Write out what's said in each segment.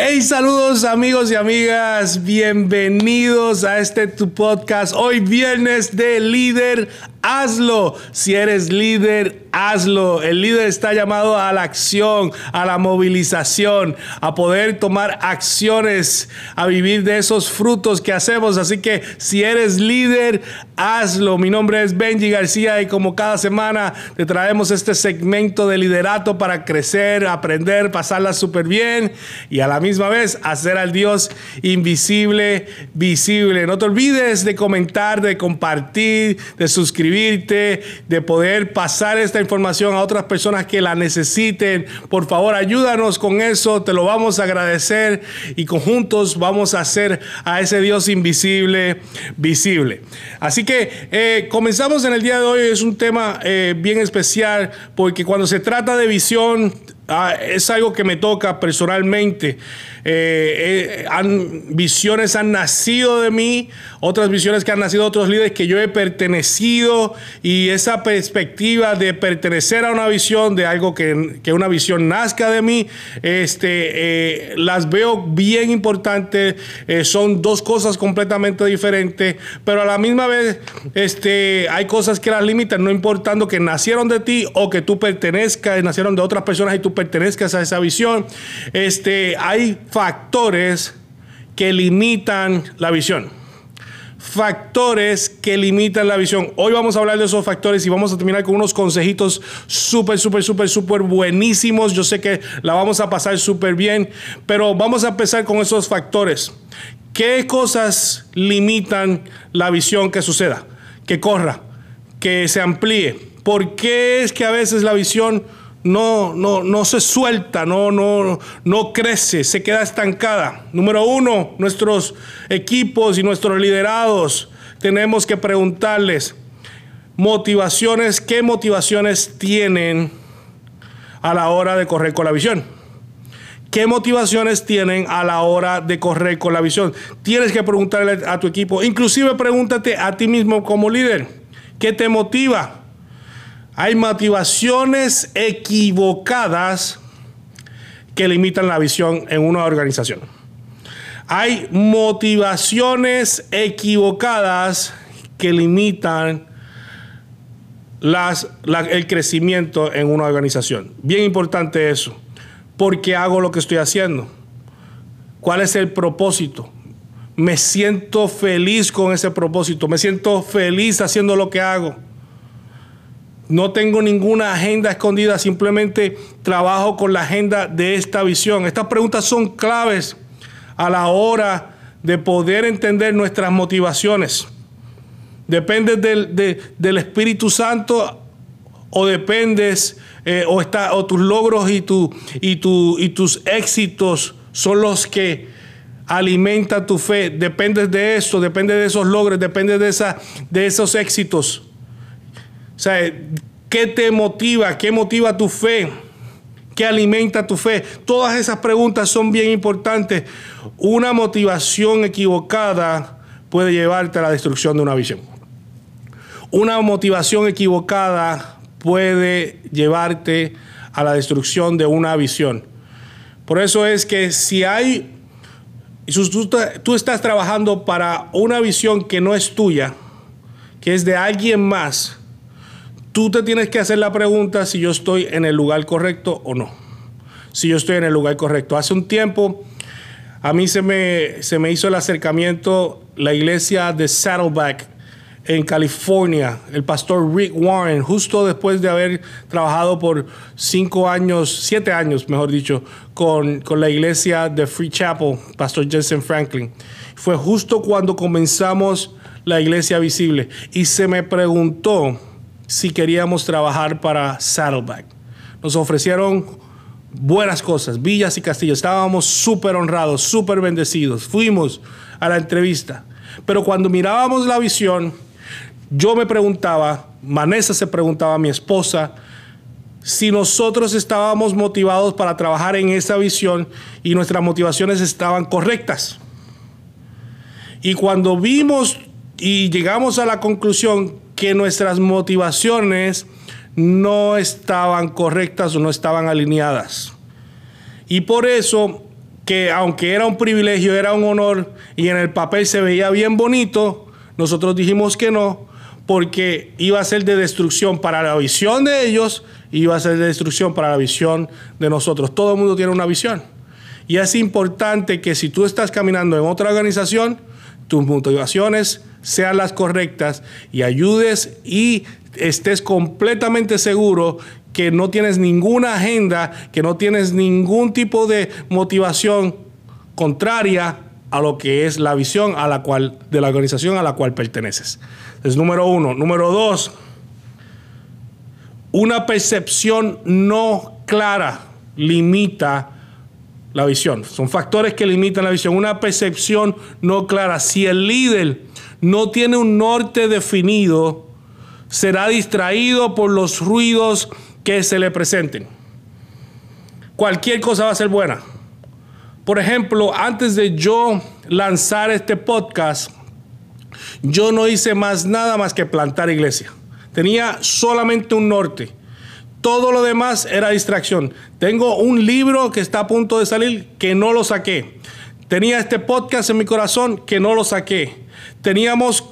Hey, saludos amigos y amigas, bienvenidos a este tu podcast. Hoy viernes de líder, hazlo. Si eres líder, hazlo. El líder está llamado a la acción, a la movilización, a poder tomar acciones, a vivir de esos frutos que hacemos. Así que si eres líder, hazlo. Mi nombre es Benji García y como cada semana te traemos este segmento de liderato para crecer, aprender, pasarla súper bien y a la misma vez hacer al Dios invisible visible. No te olvides de comentar, de compartir, de de poder pasar esta información a otras personas que la necesiten. Por favor, ayúdanos con eso, te lo vamos a agradecer y conjuntos vamos a hacer a ese Dios invisible visible. Así que eh, comenzamos en el día de hoy, es un tema eh, bien especial porque cuando se trata de visión, ah, es algo que me toca personalmente. Eh, han, visiones han nacido de mí, otras visiones que han nacido de otros líderes que yo he pertenecido y esa perspectiva de pertenecer a una visión, de algo que, que una visión nazca de mí, este, las veo bien importantes, son dos cosas completamente diferentes, pero a la misma vez este, hay cosas que las limitan, no importando que nacieron de ti o que tú pertenezcas, nacieron de otras personas y tú pertenezcas a esa visión. Este, hay factores que limitan la visión. Factores que limitan la visión. Hoy vamos a hablar de esos factores y vamos a terminar con unos consejitos súper, súper, súper, súper buenísimos. Yo sé que la vamos a pasar súper bien, pero vamos a empezar con esos factores. ¿Qué cosas limitan la visión que suceda? Que corra, que se amplíe. ¿Por qué es que a veces la visión no, no, no se suelta, no, no, no crece, se queda estancada? Número uno, nuestros equipos y nuestros liderados tenemos que preguntarles motivaciones, qué motivaciones tienen a la hora de correr con la visión. ¿Qué motivaciones tienen a la hora de correr con la visión? Tienes que preguntarle a tu equipo, inclusive pregúntate a ti mismo como líder, ¿qué te motiva? Hay motivaciones equivocadas que limitan la visión en una organización. Hay motivaciones equivocadas que limitan las, el crecimiento en una organización. Bien importante eso. ¿Por qué hago lo que estoy haciendo? ¿Cuál es el propósito? Me siento feliz con ese propósito, me siento feliz haciendo lo que hago. No tengo ninguna agenda escondida, simplemente trabajo con la agenda de esta visión. Estas preguntas son claves a la hora de poder entender nuestras motivaciones. Depende del, Espíritu Santo o dependes eh, o, está, o tus logros y, tu, y, tu, y tus éxitos son los que alimentan tu fe. Dependes de eso, depende de esos logros, depende de esos éxitos. O sea, ¿qué te motiva? ¿Qué motiva tu fe? ¿Qué alimenta tu fe? Todas esas preguntas son bien importantes. Una motivación equivocada puede llevarte a la destrucción de una visión. Una motivación equivocada puede llevarte a la destrucción de una visión. Por eso es que si hay, tú, tú estás trabajando para una visión que no es tuya, que es de alguien más, tú te tienes que hacer la pregunta si yo estoy en el lugar correcto o no. Si yo estoy en el lugar correcto. Hace un tiempo a mí se me, se me hizo el acercamiento la iglesia de Saddleback en California, el pastor Rick Warren, justo después de haber trabajado por cinco años, siete años, mejor dicho, con, con la iglesia de Free Chapel, pastor Jensen Franklin. Fue justo cuando comenzamos la iglesia visible y se me preguntó si queríamos trabajar para Saddleback. Nos ofrecieron buenas cosas, villas y castillos. Estábamos súper honrados, súper bendecidos. Fuimos a la entrevista. Pero cuando mirábamos la visión, yo me preguntaba, Vanessa se preguntaba a mi esposa, si nosotros estábamos motivados para trabajar en esa visión y nuestras motivaciones estaban correctas. Y cuando vimos y llegamos a la conclusión que nuestras motivaciones no estaban correctas o no estaban alineadas. Y por eso que aunque era un privilegio, era un honor y en el papel se veía bien bonito, nosotros dijimos que no, porque iba a ser de destrucción para la visión de ellos y iba a ser de destrucción para la visión de nosotros. Todo el mundo tiene una visión. Y es importante que si tú estás caminando en otra organización, tus motivaciones sean las correctas y ayudes y estés completamente seguro que no tienes ninguna agenda, que no tienes ningún tipo de motivación contraria a lo que es la visión a la cual, de la organización a la cual perteneces. Es número uno. Número dos, una percepción no clara limita la visión. Son factores que limitan la visión. Una percepción no clara. Si el líder no tiene un norte definido, será distraído por los ruidos que se le presenten. Cualquier cosa va a ser buena. Por ejemplo, antes de yo lanzar este podcast, yo no hice más nada más que plantar iglesia. Tenía solamente un norte. Todo lo demás era distracción. Tengo un libro que está a punto de salir que no lo saqué. Tenía este podcast en mi corazón que no lo saqué. Teníamos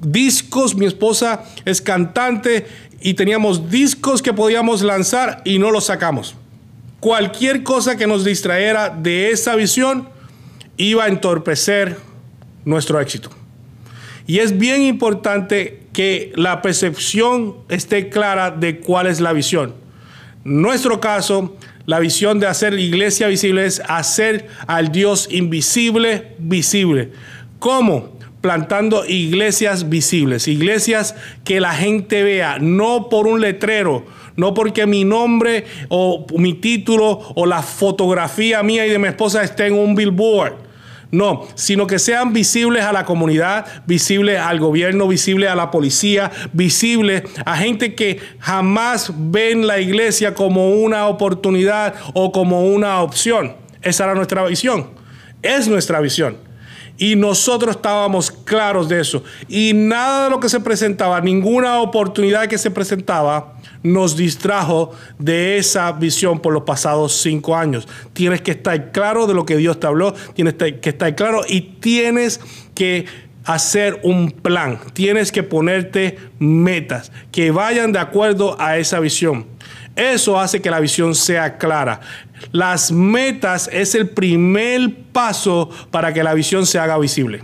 discos, mi esposa es cantante y teníamos discos que podíamos lanzar y no los sacamos. Cualquier cosa que nos distrayera de esa visión iba a entorpecer nuestro éxito. Y es bien importante que la percepción esté clara de cuál es la visión. Nuestro caso, la visión de hacer iglesia visible es hacer al Dios invisible visible. ¿Cómo? plantando iglesias visibles, iglesias que la gente vea, no por un letrero, no porque mi nombre o mi título o la fotografía mía y de mi esposa esté en un billboard. No, sino que sean visibles a la comunidad, visibles al gobierno, visibles a la policía, visibles a gente que jamás ven la iglesia como una oportunidad o como una opción. Esa era nuestra visión. Es nuestra visión. Y nosotros estábamos claros de eso. Y nada de lo que se presentaba, ninguna oportunidad que se presentaba, nos distrajo de esa visión por los pasados cinco años. Tienes que estar claro de lo que Dios te habló, tienes que estar claro y tienes que hacer un plan, tienes que ponerte metas que vayan de acuerdo a esa visión. Eso hace que la visión sea clara. Las metas es el primer paso para que la visión se haga visible.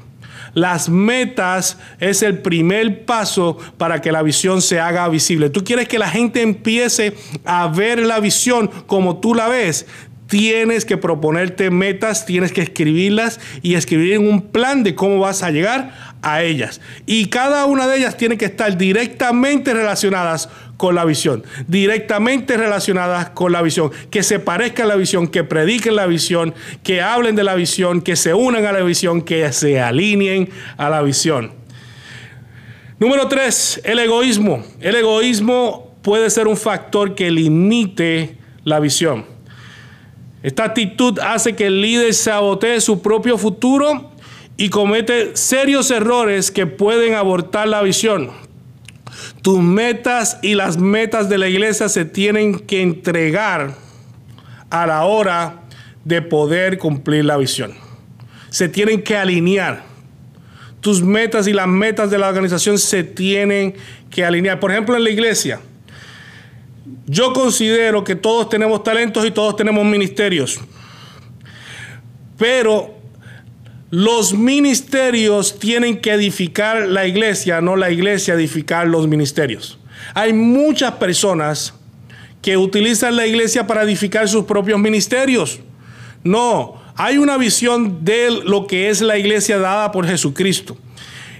Las metas es el primer paso para que la visión se haga visible. Tú quieres que la gente empiece a ver la visión como tú la ves. Tienes que proponerte metas, tienes que escribirlas y escribir un plan de cómo vas a llegar a ellas. Y cada una de ellas tiene que estar directamente relacionadas con la visión, directamente relacionadas con la visión, que se parezcan a la visión, que prediquen la visión, que hablen de la visión, que se unan a la visión, que se alineen a la visión. Número tres, el egoísmo. El egoísmo puede ser un factor que limite la visión. Esta actitud hace que el líder sabotee su propio futuro y comete serios errores que pueden abortar la visión. Tus metas y las metas de la iglesia se tienen que entregar a la hora de poder cumplir la visión. Se tienen que alinear. Tus metas y las metas de la organización se tienen que alinear. Por ejemplo, en la iglesia, yo considero que todos tenemos talentos y todos tenemos ministerios. Pero los ministerios tienen que edificar la iglesia, no la iglesia edificar los ministerios. Hay muchas personas que utilizan la iglesia para edificar sus propios ministerios. No, hay una visión de lo que es la iglesia dada por Jesucristo.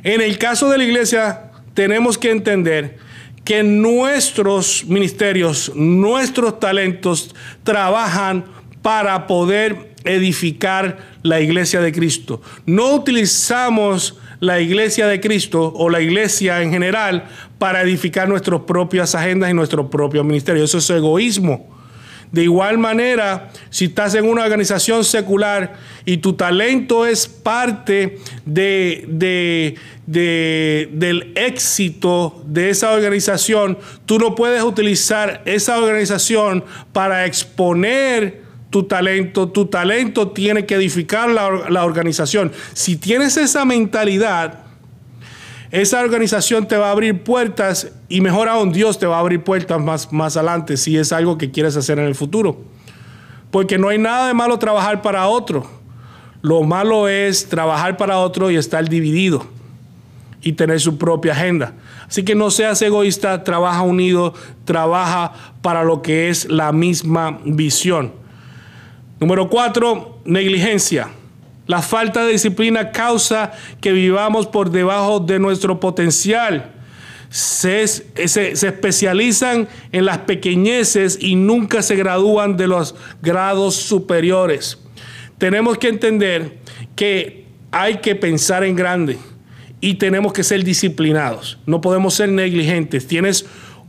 En el caso de la iglesia, tenemos que entender que nuestros ministerios, nuestros talentos trabajan para poder edificar la iglesia de Cristo. No utilizamos la iglesia de Cristo o la iglesia en general para edificar nuestras propias agendas y nuestro propio ministerio. Eso es egoísmo. De igual manera, si estás en una organización secular y tu talento es parte de, del éxito de esa organización, tú no puedes utilizar esa organización para exponer tu talento, tu talento tiene que edificar la, organización. Si tienes esa mentalidad, esa organización te va a abrir puertas y mejor aún Dios te va a abrir puertas más, más adelante si es algo que quieres hacer en el futuro. Porque no hay nada de malo trabajar para otro. Lo malo es trabajar para otro y estar dividido y tener su propia agenda. Así que no seas egoísta, trabaja unido, trabaja para lo que es la misma visión. Número cuatro, negligencia. La falta de disciplina causa que vivamos por debajo de nuestro potencial. Se, se, especializan en las pequeñeces y nunca se gradúan de los grados superiores. Tenemos que entender que hay que pensar en grande y tenemos que ser disciplinados. No podemos ser negligentes. Tienes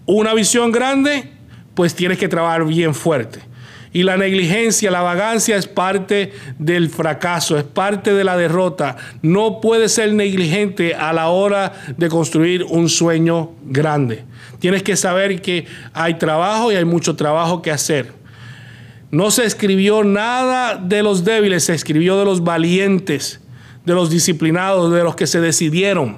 una visión grande, pues tienes que trabajar bien fuerte. Y la negligencia, la vagancia es parte del fracaso, es parte de la derrota. No puedes ser negligente a la hora de construir un sueño grande. Tienes que saber que hay trabajo y hay mucho trabajo que hacer. No se escribió nada de los débiles, se escribió de los valientes, de los disciplinados, de los que se decidieron,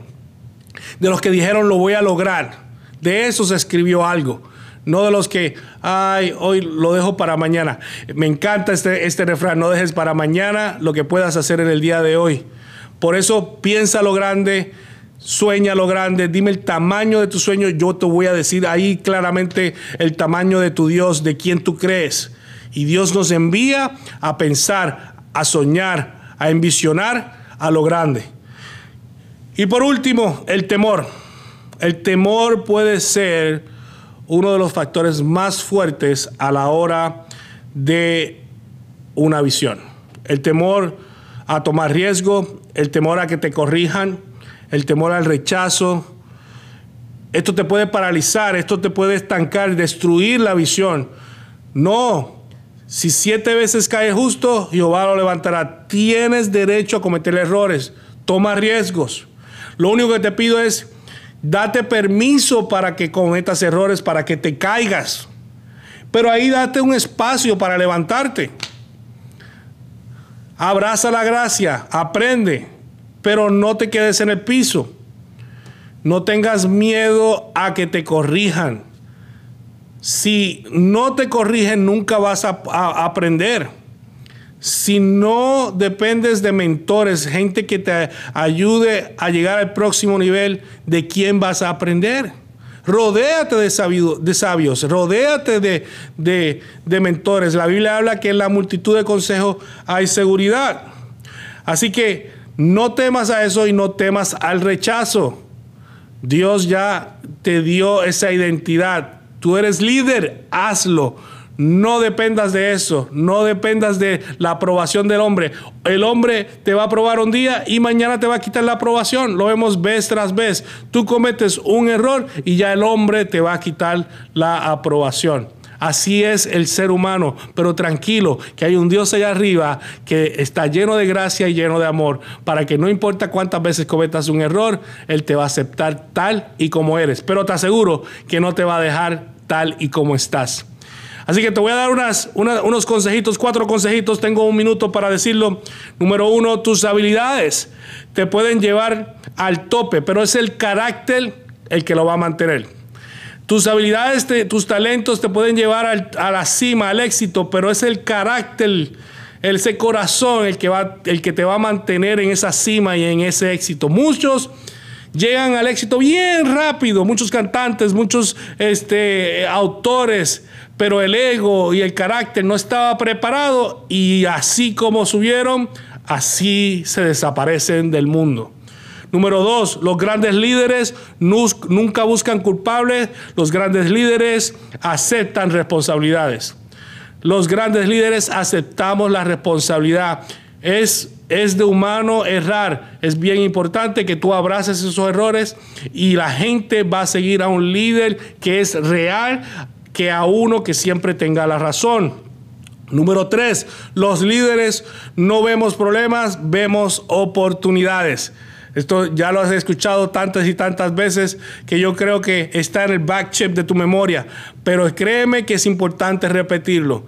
de los que dijeron lo voy a lograr. De eso se escribió algo no de los que, ay, hoy lo dejo para mañana. Me encanta este, este refrán, no dejes para mañana lo que puedas hacer en el día de hoy. Por eso piensa lo grande, sueña lo grande, dime el tamaño de tu sueño, yo te voy a decir ahí claramente el tamaño de tu Dios, de quién tú crees. Y Dios nos envía a pensar, a soñar, a envisionar a lo grande. Y por último, el temor. El temor puede ser uno de los factores más fuertes a la hora de una visión. El temor a tomar riesgo, el temor a que te corrijan, el temor al rechazo. Esto te puede paralizar, esto te puede estancar, destruir la visión. No, si siete veces cae justo, Jehová lo levantará. Tienes derecho a cometer errores, toma riesgos. Lo único que te pido es Date permiso para que cometas errores, para que te caigas. Pero ahí date un espacio para levantarte. Abraza la gracia, aprende, pero no te quedes en el piso. No tengas miedo a que te corrijan. Si no te corrigen, nunca vas a, a aprender si no dependes de mentores, gente que te ayude a llegar al próximo nivel, ¿de quién vas a aprender? Rodéate de, de sabios, rodéate de, de, mentores. La Biblia habla que en la multitud de consejos hay seguridad. Así que no temas a eso y no temas al rechazo. Dios ya te dio esa identidad. Tú eres líder, hazlo. No dependas de eso, no dependas de la aprobación del hombre. El hombre te va a aprobar un día y mañana te va a quitar la aprobación. Lo vemos vez tras vez. Tú cometes un error y ya el hombre te va a quitar la aprobación. Así es el ser humano, pero tranquilo, que hay un Dios allá arriba que está lleno de gracia y lleno de amor, para que no importa cuántas veces cometas un error, Él te va a aceptar tal y como eres. Pero te aseguro que no te va a dejar tal y como estás. Así que te voy a dar unas, unos consejitos, cuatro consejitos, tengo un minuto para decirlo. Número uno, tus habilidades te pueden llevar al tope, pero es el carácter el que lo va a mantener. Tus habilidades, tus talentos te pueden llevar a la cima, al éxito, pero es el carácter, ese corazón el que, va, el que te va a mantener en esa cima y en ese éxito. Muchos llegan al éxito bien rápido, muchos cantantes, muchos este, autores, pero el ego y el carácter no estaba preparado y así como subieron, así se desaparecen del mundo. Número dos, los grandes líderes nunca buscan culpables, los grandes líderes aceptan responsabilidades. Los grandes líderes aceptamos la responsabilidad. Es, es de humano errar. Es bien importante que tú abraces esos errores y la gente va a seguir a un líder que es real, que a uno que siempre tenga la razón. Número tres, los líderes no vemos problemas, vemos oportunidades. Esto ya lo has escuchado tantas y tantas veces que yo creo que está en el back chip de tu memoria, pero créeme que es importante repetirlo.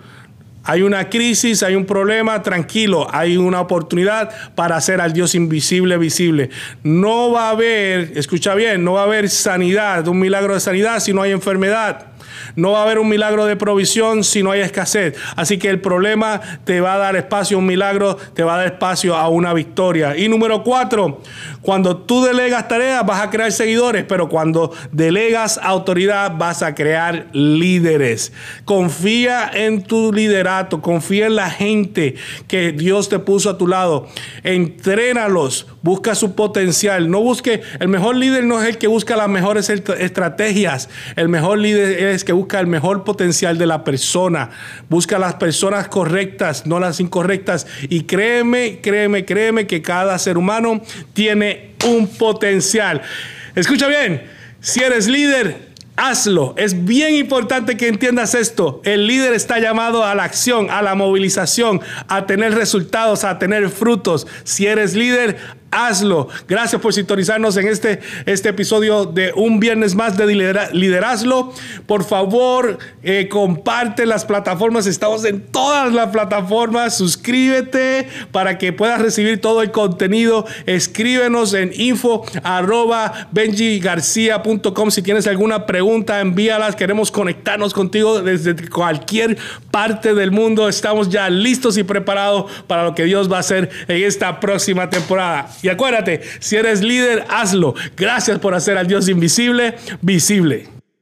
Hay una crisis, hay un problema, tranquilo, hay una oportunidad para hacer al Dios invisible visible. No va a haber, escucha bien, no va a haber sanidad, un milagro de sanidad si no hay enfermedad. No va a haber un milagro de provisión si no hay escasez. Así que el problema te va a dar espacio a un milagro, te va a dar espacio a una victoria. Y número cuatro, cuando tú delegas tareas vas a crear seguidores, pero cuando delegas autoridad vas a crear líderes. Confía en tu liderato, confía en la gente que Dios te puso a tu lado. Entrénalos, busca su potencial. No busque, el mejor líder no es el que busca las mejores estrategias. El mejor líder es que busca el mejor potencial de la persona. Busca las personas correctas, no las incorrectas. Y créeme, créeme, créeme que cada ser humano tiene un potencial. Escucha bien, si eres líder, hazlo. Es bien importante que entiendas esto. El líder está llamado a la acción, a la movilización, a tener resultados, a tener frutos. Si eres líder, hazlo. Gracias por sintonizarnos en este, este episodio de un viernes más de liderazgo. Por favor, eh, comparte las plataformas. Estamos en todas las plataformas. Suscríbete para que puedas recibir todo el contenido. Escríbenos en info arroba. Si tienes alguna pregunta, envíalas. Queremos conectarnos contigo desde cualquier parte del mundo. Estamos ya listos y preparados para lo que Dios va a hacer en esta próxima temporada. Y acuérdate, si eres líder, hazlo. Gracias por hacer al Dios invisible visible.